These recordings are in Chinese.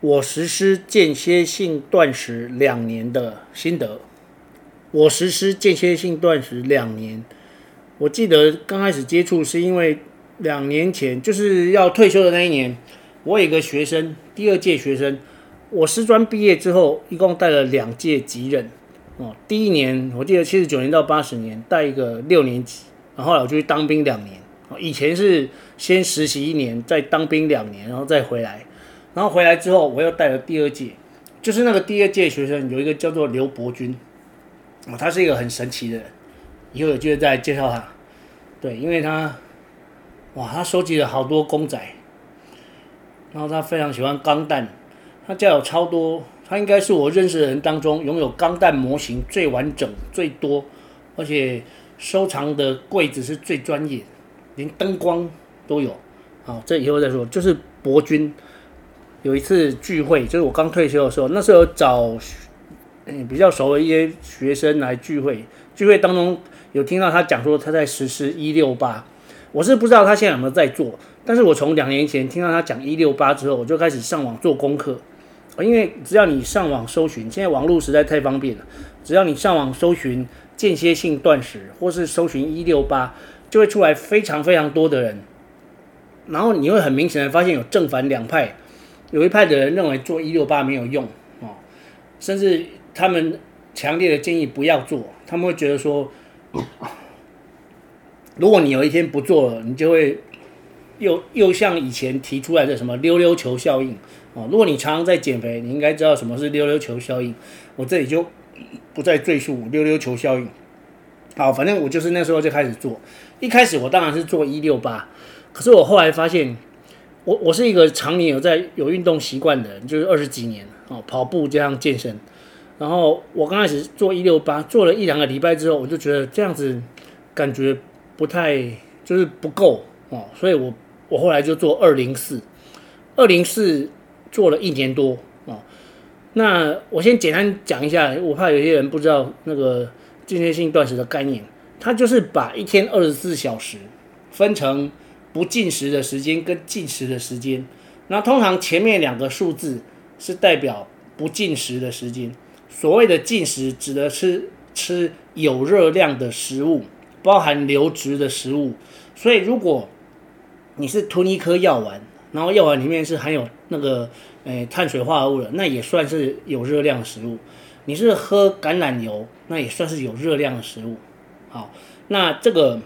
我实施间歇性断食两年的心得。我实施间歇性断食两年，我记得刚开始接触是因为两年前就是要退休的那一年。我有一个学生，第二届学生，我师专毕业之后，一共带了两届级任哦。第一年我记得七十九年到八十年带一个六年级，然后我就去当兵两年。以前是先实习一年，再当兵两年，然后再回来。然后回来之后，我又带了第二届，就是那个第二届学生有一个叫做刘伯君哦，他是一个很神奇的人，以后有机会再介绍他。对，因为他哇，他收集了好多公仔。然后他非常喜欢钢弹，他家有超多，他应该是我认识的人当中拥有钢弹模型最完整、最多，而且收藏的柜子是最专业，连灯光都有。好，这以后再说。就是伯君有一次聚会，就是我刚退休的时候，那时候找嗯比较熟的一些学生来聚会，聚会当中有听到他讲说他在实施一六八，我是不知道他现在有没有在做。但是我从两年前听到他讲一六八之后，我就开始上网做功课，因为只要你上网搜寻，现在网络实在太方便了，只要你上网搜寻间歇性断食，或是搜寻一六八，就会出来非常非常多的人，然后你会很明显的发现有正反两派，有一派的人认为做一六八没有用哦，甚至他们强烈的建议不要做，他们会觉得说，如果你有一天不做了，你就会。又又像以前提出来的什么溜溜球效应哦，如果你常常在减肥，你应该知道什么是溜溜球效应。我这里就不再赘述溜溜球效应。好，反正我就是那时候就开始做。一开始我当然是做一六八，可是我后来发现，我我是一个常年有在有运动习惯的人，就是二十几年哦，跑步加上健身。然后我刚开始做一六八，做了一两个礼拜之后，我就觉得这样子感觉不太就是不够哦，所以我。我后来就做二零四，二零四做了一年多哦。那我先简单讲一下，我怕有些人不知道那个间歇性断食的概念。它就是把一天二十四小时分成不进食的时间跟进食的时间。那通常前面两个数字是代表不进食的时间。所谓的进食指的是吃有热量的食物，包含流质的食物。所以如果你是吞一颗药丸，然后药丸里面是含有那个诶碳水化合物的，那也算是有热量的食物。你是喝橄榄油，那也算是有热量的食物。好，那这个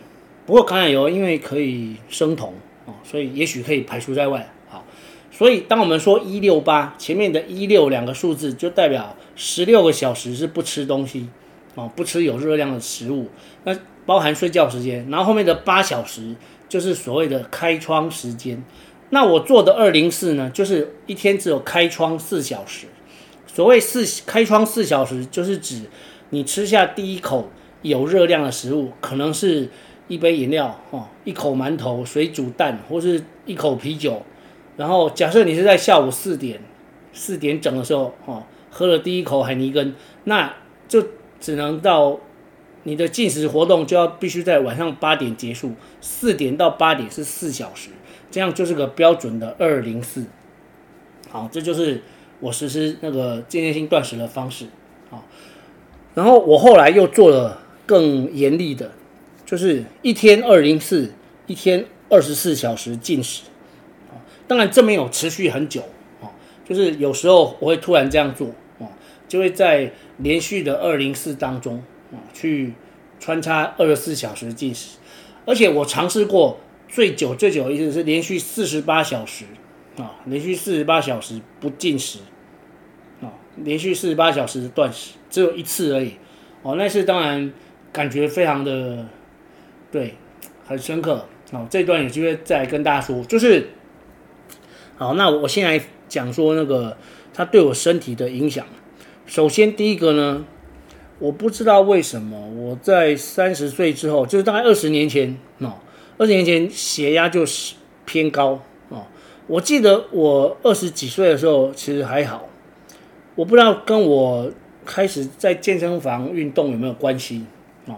不过橄榄油因为可以生酮哦，所以也许可以排除在外。好，所以当我们说一六八前面的一六两个数字，就代表十六个小时是不吃东西哦，不吃有热量的食物，那包含睡觉时间，然后后面的八小时。就是所谓的开窗时间，那我做的二零四呢，就是一天只有开窗四小时。所谓四开窗四小时，就是指你吃下第一口有热量的食物，可能是一杯饮料哦，一口馒头、水煮蛋，或是一口啤酒。然后假设你是在下午四点四点整的时候哦，喝了第一口海尼根，那就只能到。你的进食活动就要必须在晚上八点结束，四点到八点是四小时，这样就是个标准的二零四。好，这就是我实施那个间歇性断食的方式。好，然后我后来又做了更严厉的，就是一天二零四，一天二十四小时进食。当然这没有持续很久，啊就是有时候我会突然这样做，啊就会在连续的二零四当中。啊去穿插二十四小时进食，而且我尝试过最久最久的一次是连续四十八小时啊，连续四十八小时不进食啊，连续四十八小时断食，只有一次而已哦。那次当然感觉非常的对，很深刻哦。这段有机会再跟大家说，就是好，那我先来讲说那个它对我身体的影响。首先第一个呢，我不知道为什么我在三十岁之后，就是大概二十年前哦，二十年前血压就是偏高哦。我记得我二十几岁的时候其实还好，我不知道跟我开始在健身房运动有没有关系哦。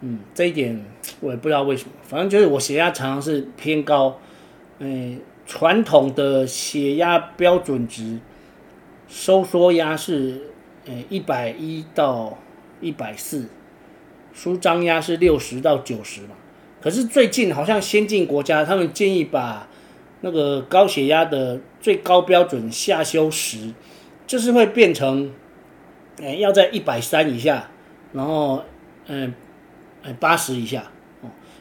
嗯，这一点我也不知道为什么，反正就是我血压常常是偏高。嗯，传统的血压标准值收缩压是。呃，一百一到一百四，舒张压是六十到九十嘛。可是最近好像先进国家他们建议把那个高血压的最高标准下修十，就是会变成，呃，要在一百三以下，然后，嗯，诶，八十以下，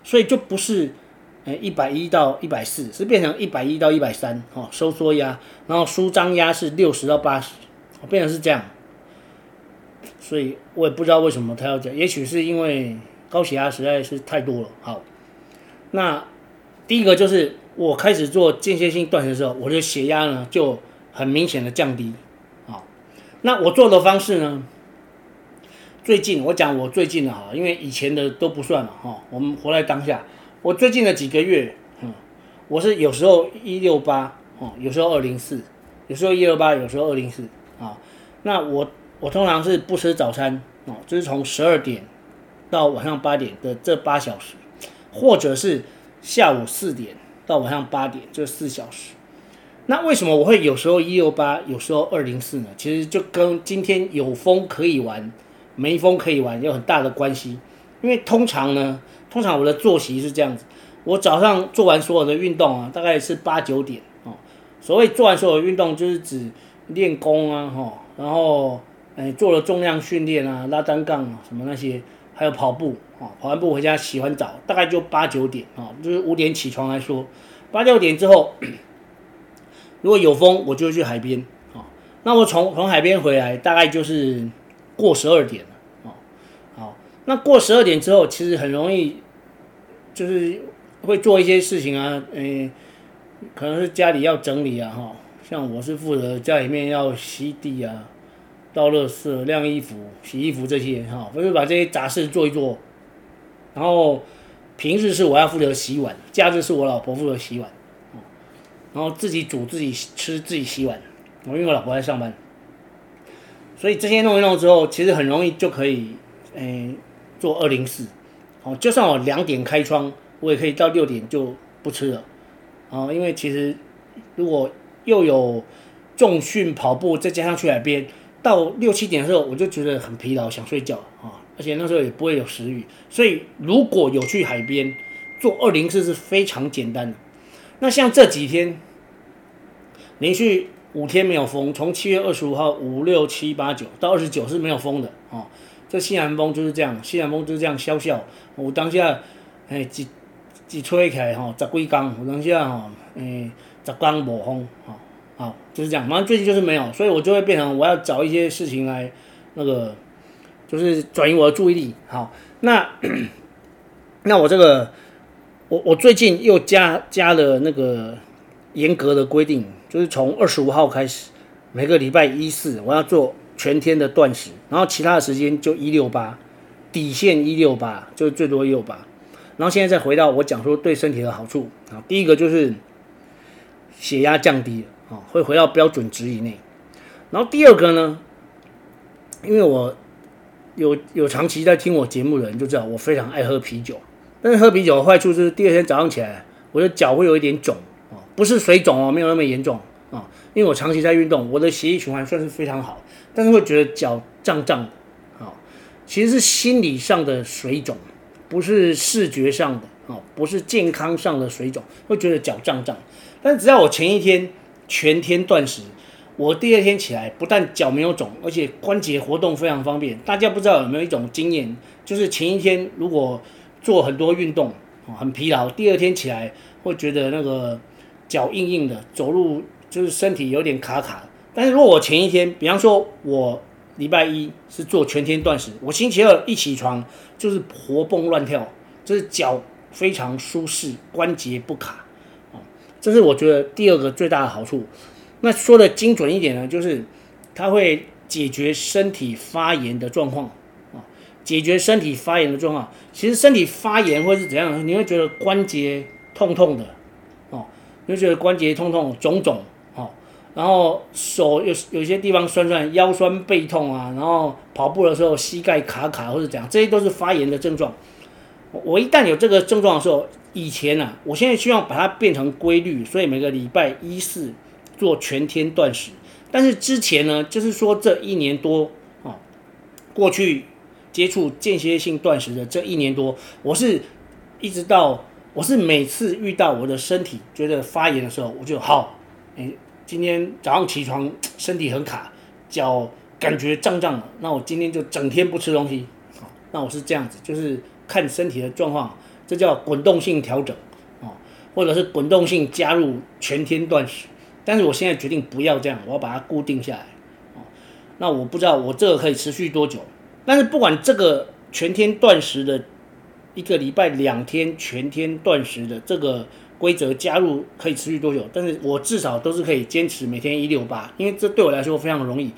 所以就不是，呃，一百一到一百四，是变成一百一到一百三哦，收缩压，然后舒张压是六十到八十，变成是这样。所以我也不知道为什么他要讲，也许是因为高血压实在是太多了。好，那第一个就是我开始做间歇性断食的时候，我的血压呢就很明显的降低。好，那我做的方式呢，最近我讲我最近的哈，因为以前的都不算了哈，我们活在当下。我最近的几个月，嗯，我是有时候一六八哦，有时候二零四，有时候一六八，有时候二零四啊。那我。我通常是不吃早餐哦，就是从十二点到晚上八点的这八小时，或者是下午四点到晚上八点这四小时。那为什么我会有时候一六八，有时候二零四呢？其实就跟今天有风可以玩，没风可以玩有很大的关系。因为通常呢，通常我的作息是这样子：我早上做完所有的运动啊，大概是八九点哦。所谓做完所有运动，就是指练功啊，哈，然后。哎，做了重量训练啊，拉单杠啊，什么那些，还有跑步啊，跑完步回家洗完澡，大概就八九点啊，就是五点起床来说，八九点之后，如果有风，我就去海边啊。那我从从海边回来，大概就是过十二点了哦。好，那过十二点之后，其实很容易，就是会做一些事情啊，嗯，可能是家里要整理啊，哈，像我是负责家里面要吸地啊。倒垃圾、晾衣服、洗衣服这些哈，我就把这些杂事做一做。然后平日是我要负责洗碗，假日是我老婆负责洗碗。哦然后自己煮、自己吃、自己洗碗。我因为我老婆在上班，所以这些弄一弄之后，其实很容易就可以，诶，做二零四。哦，就算我两点开窗，我也可以到六点就不吃了。啊，因为其实如果又有重训跑步，再加上去海边。到六七点的时候，我就觉得很疲劳，想睡觉啊，而且那时候也不会有食欲，所以如果有去海边做二零四是非常简单的。那像这几天连续五天没有风，从七月二十五号五六七八九到二十九是没有风的哦，这西南风就是这样，西南风就是这样萧萧。我当下哎几几吹起来哈，十几天，我当下哈哎十天无风哈。好，就是这样。反正最近就是没有，所以我就会变成我要找一些事情来，那个就是转移我的注意力。好，那 那我这个我我最近又加加了那个严格的规定，就是从二十五号开始，每个礼拜一四我要做全天的断食，然后其他的时间就一六八，底线一六八，就是最多一六八。然后现在再回到我讲说对身体的好处啊，第一个就是血压降低。啊，会回到标准值以内。然后第二个呢，因为我有有长期在听我节目的人就知道，我非常爱喝啤酒。但是喝啤酒的坏处就是第二天早上起来，我的脚会有一点肿，不是水肿哦，没有那么严重啊。因为我长期在运动，我的血液循环算是非常好，但是会觉得脚胀胀的啊。其实是心理上的水肿，不是视觉上的啊，不是健康上的水肿，会觉得脚胀胀。但只要我前一天。全天断食，我第二天起来不但脚没有肿，而且关节活动非常方便。大家不知道有没有一种经验，就是前一天如果做很多运动，很疲劳，第二天起来会觉得那个脚硬硬的，走路就是身体有点卡卡的。但是如果我前一天，比方说我礼拜一是做全天断食，我星期二一起床就是活蹦乱跳，就是脚非常舒适，关节不卡。哦这是我觉得第二个最大的好处。那说的精准一点呢，就是它会解决身体发炎的状况啊，解决身体发炎的状况。其实身体发炎会是怎样？你会觉得关节痛痛的就，觉得关节痛痛、肿肿哦，然后手有有些地方酸酸、腰酸背痛啊，然后跑步的时候膝盖卡卡或者怎样，这些都是发炎的症状。我一旦有这个症状的时候，以前呢、啊，我现在希望把它变成规律，所以每个礼拜一四做全天断食。但是之前呢，就是说这一年多啊，过去接触间歇性断食的这一年多，我是一直到我是每次遇到我的身体觉得发炎的时候，我就好，哎，今天早上起床身体很卡，脚感觉胀胀的，那我今天就整天不吃东西。好，那我是这样子，就是看身体的状况。这叫滚动性调整，哦，或者是滚动性加入全天断食，但是我现在决定不要这样，我要把它固定下来，哦，那我不知道我这个可以持续多久，但是不管这个全天断食的一个礼拜两天全天断食的这个规则加入可以持续多久，但是我至少都是可以坚持每天一六八，因为这对我来说非常容易。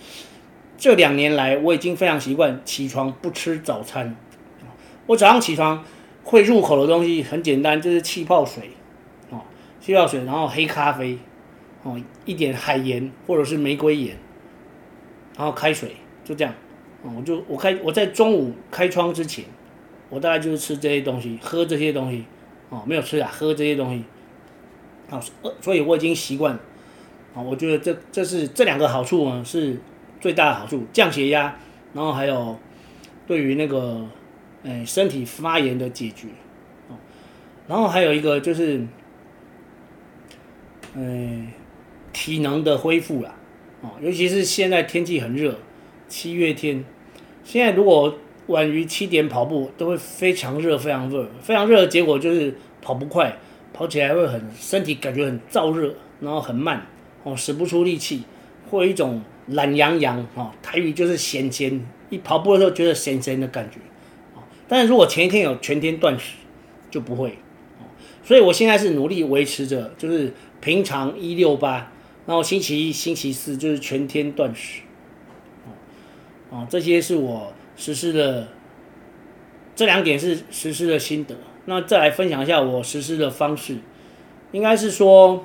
这两年来我已经非常习惯起床不吃早餐，我早上起床。会入口的东西很简单，就是气泡水，哦，气泡水，然后黑咖啡，哦，一点海盐或者是玫瑰盐，然后开水，就这样，哦，我就我开我在中午开窗之前，我大概就是吃这些东西，喝这些东西，哦，没有吃啊，喝这些东西，啊，所以我已经习惯了，啊，我觉得这这是这两个好处呢，是最大的好处，降血压，然后还有对于那个。哎，身体发炎的解决，哦，然后还有一个就是，哎，体能的恢复啦，哦，尤其是现在天气很热，七月天，现在如果晚于七点跑步，都会非常热，非常热，非常热的结果就是跑不快，跑起来会很身体感觉很燥热，然后很慢，哦，使不出力气，会有一种懒洋洋，哦，台语就是闲闲，一跑步的时候觉得闲闲的感觉。哦但是如果前一天有全天断食，就不会，哦所以我现在是努力维持着，就是平常一六八，然后星期一、星期四就是全天断食，哦，哦，这些是我实施的，这两点是实施的心得。那再来分享一下我实施的方式，应该是说，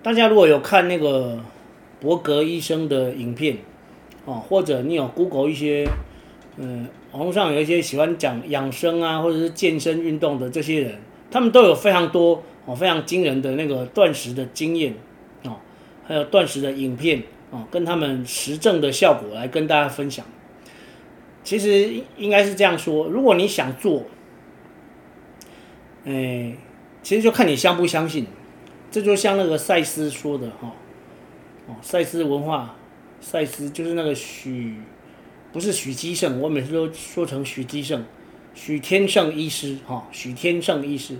大家如果有看那个伯格医生的影片，哦，或者你有 Google 一些。嗯，网络上有一些喜欢讲养生啊，或者是健身运动的这些人，他们都有非常多哦，非常惊人的那个断食的经验哦，还有断食的影片哦，跟他们实证的效果来跟大家分享。其实应该是这样说，如果你想做，哎，其实就看你相不相信。这就像那个赛斯说的哈，哦，赛斯文化，赛斯就是那个许。不是许基胜，我每次都说成许基胜，许天胜医师哈，许天胜医师，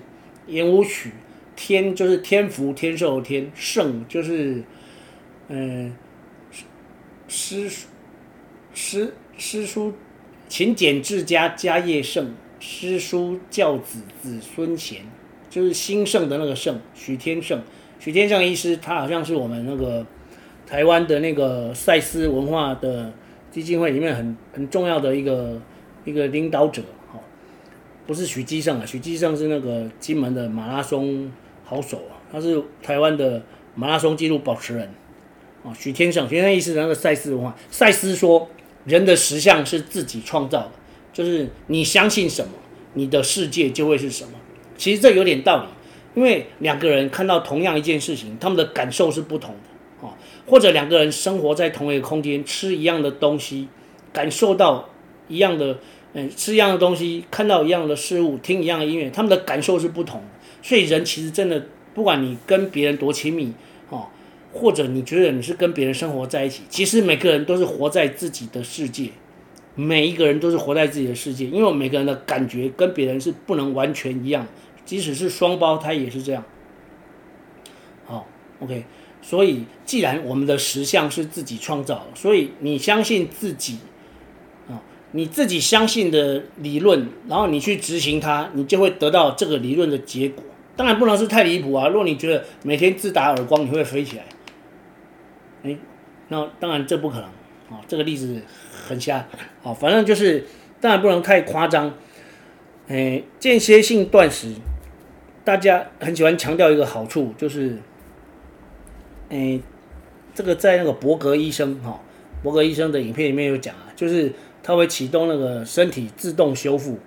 言无许，天就是天福天寿天，胜就是嗯，诗书诗诗书勤俭治家家业盛，诗书教子子孙贤，就是兴盛的那个盛，许天胜，许天胜医师，他好像是我们那个台湾的那个赛斯文化的。基金会里面很很重要的一个一个领导者，哈，不是许基胜啊，许基胜是那个金门的马拉松好手啊，他是台湾的马拉松纪录保持人，啊，许天胜，许天胜意思那个赛斯文化，赛斯说人的实相是自己创造的，就是你相信什么，你的世界就会是什么。其实这有点道理，因为两个人看到同样一件事情，他们的感受是不同的。啊或者两个人生活在同一个空间，吃一样的东西，感受到一样的，嗯，吃一样的东西，看到一样的事物，听一样的音乐，他们的感受是不同的。所以人其实真的，不管你跟别人多亲密，或者你觉得你是跟别人生活在一起，其实每个人都是活在自己的世界，每一个人都是活在自己的世界，因为每个人的感觉跟别人是不能完全一样，即使是双胞胎也是这样。好，OK。所以，既然我们的实相是自己创造，所以你相信自己，啊，你自己相信的理论，然后你去执行它，你就会得到这个理论的结果。当然不能是太离谱啊。如果你觉得每天自打耳光你会飞起来，那当然这不可能啊。这个例子很瞎，好，反正就是当然不能太夸张。哎，间歇性断食，大家很喜欢强调一个好处，就是，哎，这个在那个伯格医生哈，伯格医生的影片里面有讲啊，就是他会启动那个身体自动修复，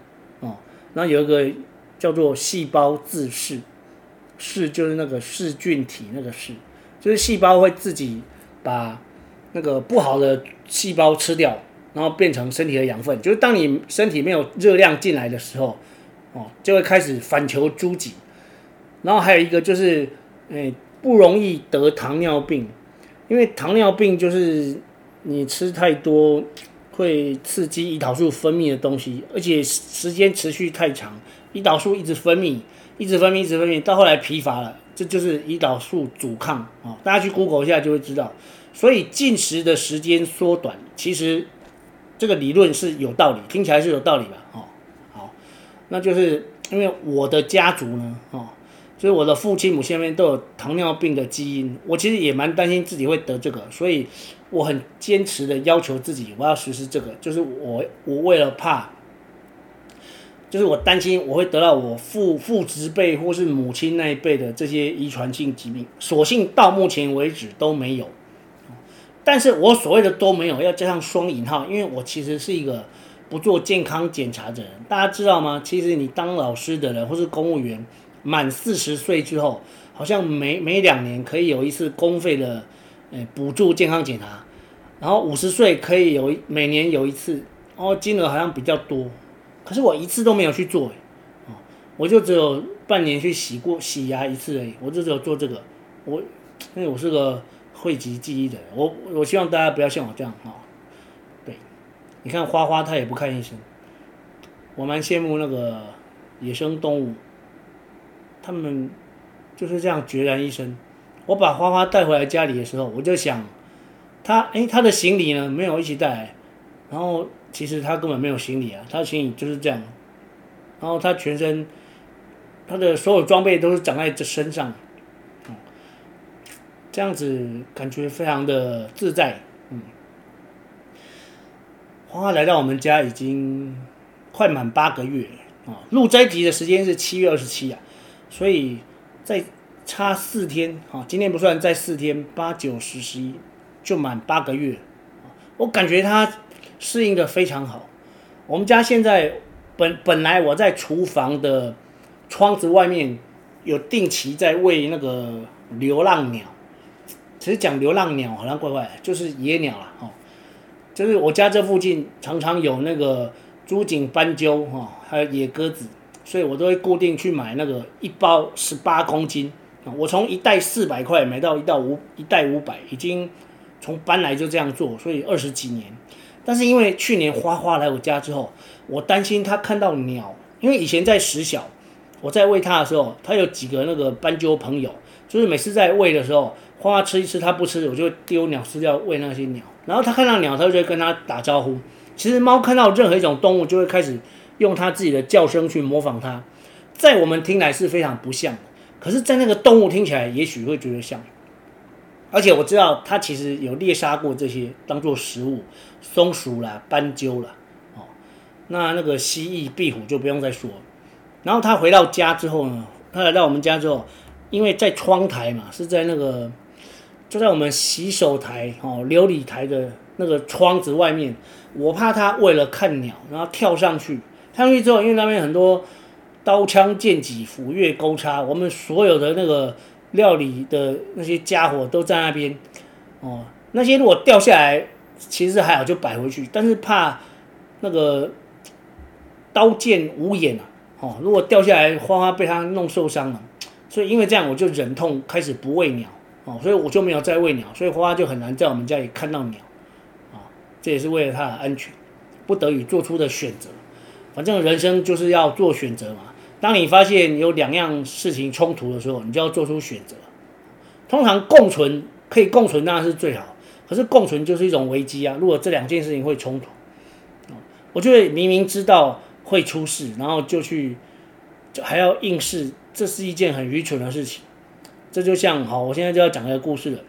哦，那有一个叫做细胞自噬，噬就是那个噬菌体那个噬，就是细胞会自己把那个不好的细胞吃掉。然后变成身体的养分，就是当你身体没有热量进来的时候，哦，就会开始反求诸己。然后还有一个就是，诶，不容易得糖尿病，因为糖尿病就是你吃太多会刺激胰岛素分泌的东西，而且时间持续太长，胰岛素一直分泌，一直分泌，一直分泌，到后来疲乏了，这就是胰岛素阻抗啊，哦。大家去 Google 一下就会知道。所以进食的时间缩短，其实。这个理论是有道理，听起来是有道理吧？哦，好，那就是因为我的家族呢，哦，所以我的父亲母亲那边都有糖尿病的基因，我其实也蛮担心自己会得这个，所以我很坚持的要求自己，我要实施这个，就是我我为了怕，就是我担心我会得到我父父执辈或是母亲那一辈的这些遗传性疾病，所幸到目前为止都没有。但是我所谓的都没有，要加上双引号，因为我其实是一个不做健康检查的人。大家知道吗？其实你当老师的人或是公务员，满四十岁之后，好像每每两年可以有一次公费的诶补助健康检查，然后五十岁可以有每年有一次，然后金额好像比较多。可是我一次都没有去做，哦，我就只有半年去洗过洗牙一次而已，我就只有做这个。我因为我是个。汇集记忆的，我我希望大家不要像我这样哈、哦。对，你看花花他也不看医生，我蛮羡慕那个野生动物，他们就是这样孑然一身。我把花花带回来家里的时候，我就想，他哎他的行李呢没有一起带，然后其实他根本没有行李啊，他的行李就是这样，然后他全身他的所有装备都是长在这身上。这样子感觉非常的自在，嗯。花花来到我们家已经快满八个月啊，录这一集的时间是七月二十七啊，所以再差四天啊，今天不算，再四天，八九十十一就满八个月。我感觉它适应的非常好。我们家现在本本来我在厨房的窗子外面有定期在喂那个流浪鸟。其实讲流浪鸟好像怪怪的，就是野鸟啦，哦，就是我家这附近常常有那个珠颈斑鸠哈，还有野鸽子，所以我都会固定去买那个一包十八公斤，我从一袋四百块买到一到五一袋五百，已经从搬来就这样做，所以二十几年。但是因为去年花花来我家之后，我担心他看到鸟，因为以前在实小，我在喂它的时候，它有几个那个斑鸠朋友，就是每次在喂的时候。花花吃一吃，它不吃，我就丢鸟饲料喂那些鸟。然后它看到鸟，它就会跟它打招呼。其实猫看到任何一种动物，就会开始用它自己的叫声去模仿它。在我们听来是非常不像的，可是，在那个动物听起来，也许会觉得像。而且我知道它其实有猎杀过这些当做食物，松鼠啦、斑鸠啦，哦，那那个蜥蜴、壁虎就不用再说。然后它回到家之后呢，它来到我们家之后，因为在窗台嘛，是在那个。就在我们洗手台哦，琉璃台的那个窗子外面，我怕他为了看鸟，然后跳上去。跳上去之后，因为那边很多刀枪剑戟斧钺钩叉，我们所有的那个料理的那些家伙都在那边哦。那些如果掉下来，其实还好，就摆回去。但是怕那个刀剑无眼啊，哦，如果掉下来，花花被他弄受伤了。所以因为这样，我就忍痛开始不喂鸟。哦，所以我就没有再喂鸟，所以花花就很难在我们家里看到鸟，啊，这也是为了它的安全，不得已做出的选择。反正人生就是要做选择嘛。当你发现有两样事情冲突的时候，你就要做出选择。通常共存可以共存当然是最好，可是共存就是一种危机啊。如果这两件事情会冲突，我就会明明知道会出事，然后就去，就还要硬试这是一件很愚蠢的事情。这就像好，我现在就要讲一个故事了。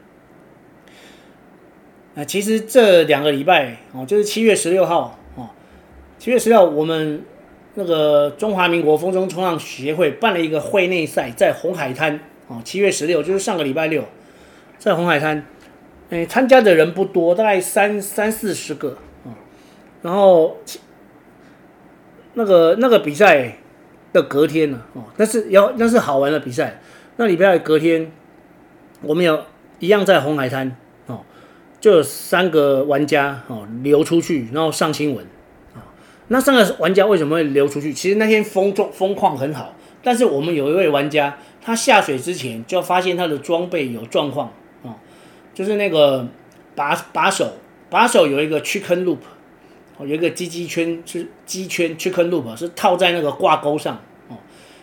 啊，其实这两个礼拜哦，就是七月十六号哦，七月十六，我们那个中华民国风筝冲浪协会办了一个会内赛，在红海滩哦，七月十六就是上个礼拜六，在红海滩，哎，参加的人不多，大概三三四十个啊，然后那个那个比赛的隔天呢，哦，那是要那是好玩的比赛。那礼拜二隔天，我们有一样在红海滩哦，就有三个玩家哦流出去，然后上新闻啊。那三个玩家为什么会流出去？其实那天风状风况很好，但是我们有一位玩家，他下水之前就发现他的装备有状况啊，就是那个把把手把手有一个 chicken loop，有一个鸡鸡圈是鸡圈 chicken loop 是套在那个挂钩上哦，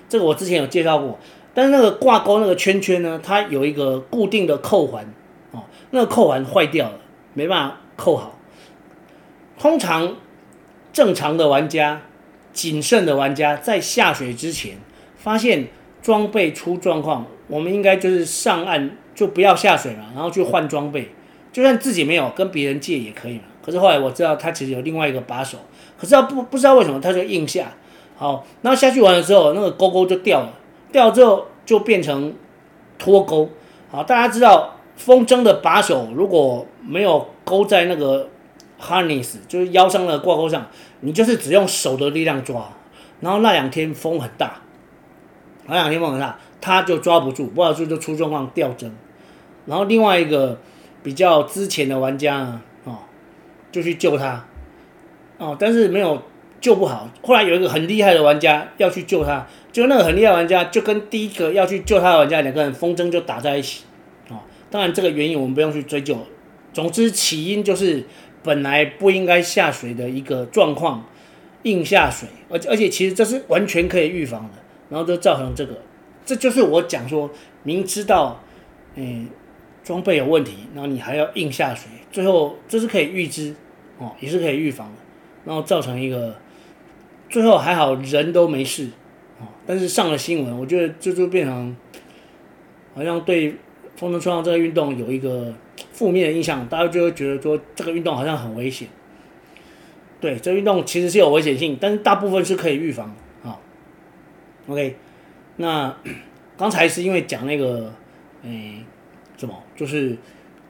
这个我之前有介绍过。但是那个挂钩那个圈圈呢，它有一个固定的扣环，哦，那个扣环坏掉了，没办法扣好。通常正常的玩家、谨慎的玩家在下水之前发现装备出状况，我们应该就是上岸就不要下水了，然后去换装备，就算自己没有跟别人借也可以嘛。可是后来我知道他其实有另外一个把手，可是他不不知道为什么他就硬下，好，然后下去玩的时候那个钩钩就掉了。掉之后就变成脱钩，好，大家知道风筝的把手如果没有勾在那个 harness，就是腰上的挂钩上，你就是只用手的力量抓，然后那两天风很大，那两天风很大，他就抓不住，不抓住就出状况掉针，然后另外一个比较之前的玩家呢，哦，就去救他，哦，但是没有。救不好，后来有一个很厉害的玩家要去救他，就那个很厉害玩家就跟第一个要去救他的玩家两个人风筝就打在一起，哦，当然这个原因我们不用去追究，总之起因就是本来不应该下水的一个状况，硬下水，而且而且其实这是完全可以预防的，然后就造成这个，这就是我讲说明知道，嗯，装备有问题，然后你还要硬下水，最后这是可以预知，哦，也是可以预防的，然后造成一个。最后还好人都没事，但是上了新闻，我觉得这就变成好像对风筝冲浪这个运动有一个负面的印象，大家就会觉得说这个运动好像很危险。对，这运动其实是有危险性，但是大部分是可以预防啊。OK，那刚才是因为讲那个，哎，什么，就是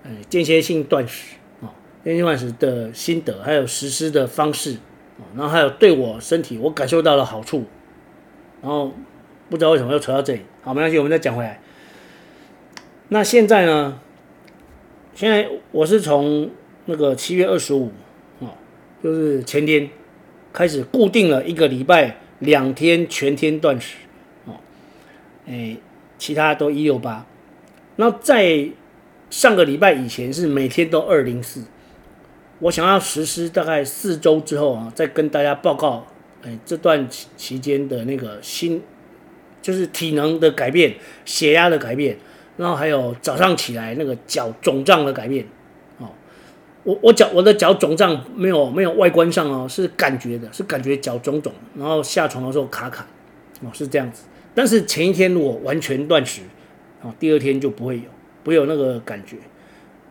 呃间歇性断食啊，间歇断食的心得，还有实施的方式。然后还有对我身体，我感受到了好处。然后不知道为什么又扯到这里，好，没关系，我们再讲回来。那现在呢？现在我是从那个七月二十五，哦，就是前天开始固定了一个礼拜两天全天断食，哦，哎，其他都一六八。那在上个礼拜以前是每天都二零四。我想要实施大概四周之后啊，再跟大家报告，哎，这段期期间的那个心，就是体能的改变、血压的改变，然后还有早上起来那个脚肿胀的改变，哦，我我脚我的脚肿胀没有没有外观上哦，是感觉的，是感觉脚肿肿，然后下床的时候卡卡，哦，是这样子。但是前一天如果完全断食，哦，第二天就不会有，不会有那个感觉。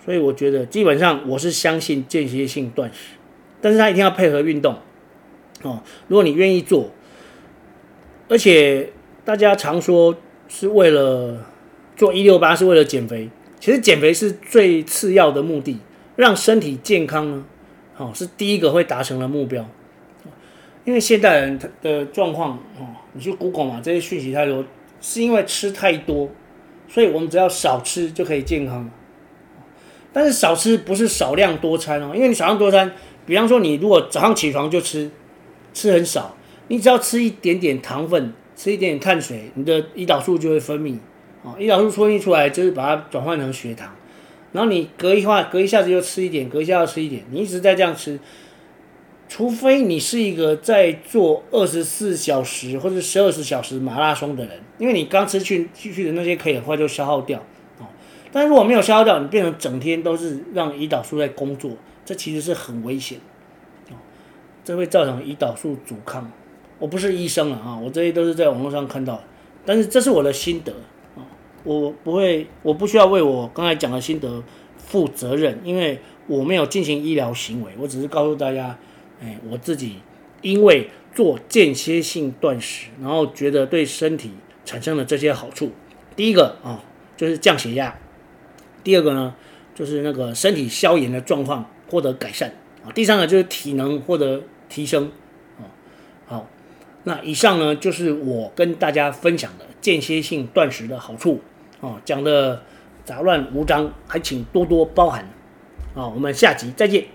所以我觉得基本上我是相信间歇性断食，但是他一定要配合运动哦。如果你愿意做，而且大家常说是为了做一六八是为了减肥，其实减肥是最次要的目的，让身体健康呢，哦是第一个会达成的目标。因为现代人的状况哦，你去 Google 嘛，这些讯息太多，是因为吃太多，所以我们只要少吃就可以健康。但是少吃不是少量多餐哦，因为你少量多餐，比方说你如果早上起床就吃，吃很少，你只要吃一点点糖分，吃一点点碳水，你的胰岛素就会分泌，哦，胰岛素分泌出来就是把它转换成血糖，然后你隔一话隔一下子又吃一点，隔一下又吃一点，你一直在这样吃，除非你是一个在做二十四小时或者十二十小时马拉松的人，因为你刚吃去去去的那些可以很快就消耗掉。哦但如果没有消耗掉，你变成整天都是让胰岛素在工作，这其实是很危险，这会造成胰岛素阻抗。我不是医生了啊，我这些都是在网络上看到。但是这是我的心得啊，我不会，我不需要为我刚才讲的心得负责任，因为我没有进行医疗行为，我只是告诉大家，哎，我自己因为做间歇性断食，然后觉得对身体产生了这些好处。第一个啊，就是降血压；第二个呢，就是那个身体消炎的状况获得改善啊；第三个就是体能获得提升啊。好。那以上呢，就是我跟大家分享的间歇性断食的好处啊，讲的杂乱无章，还请多多包涵啊，我们下集再见。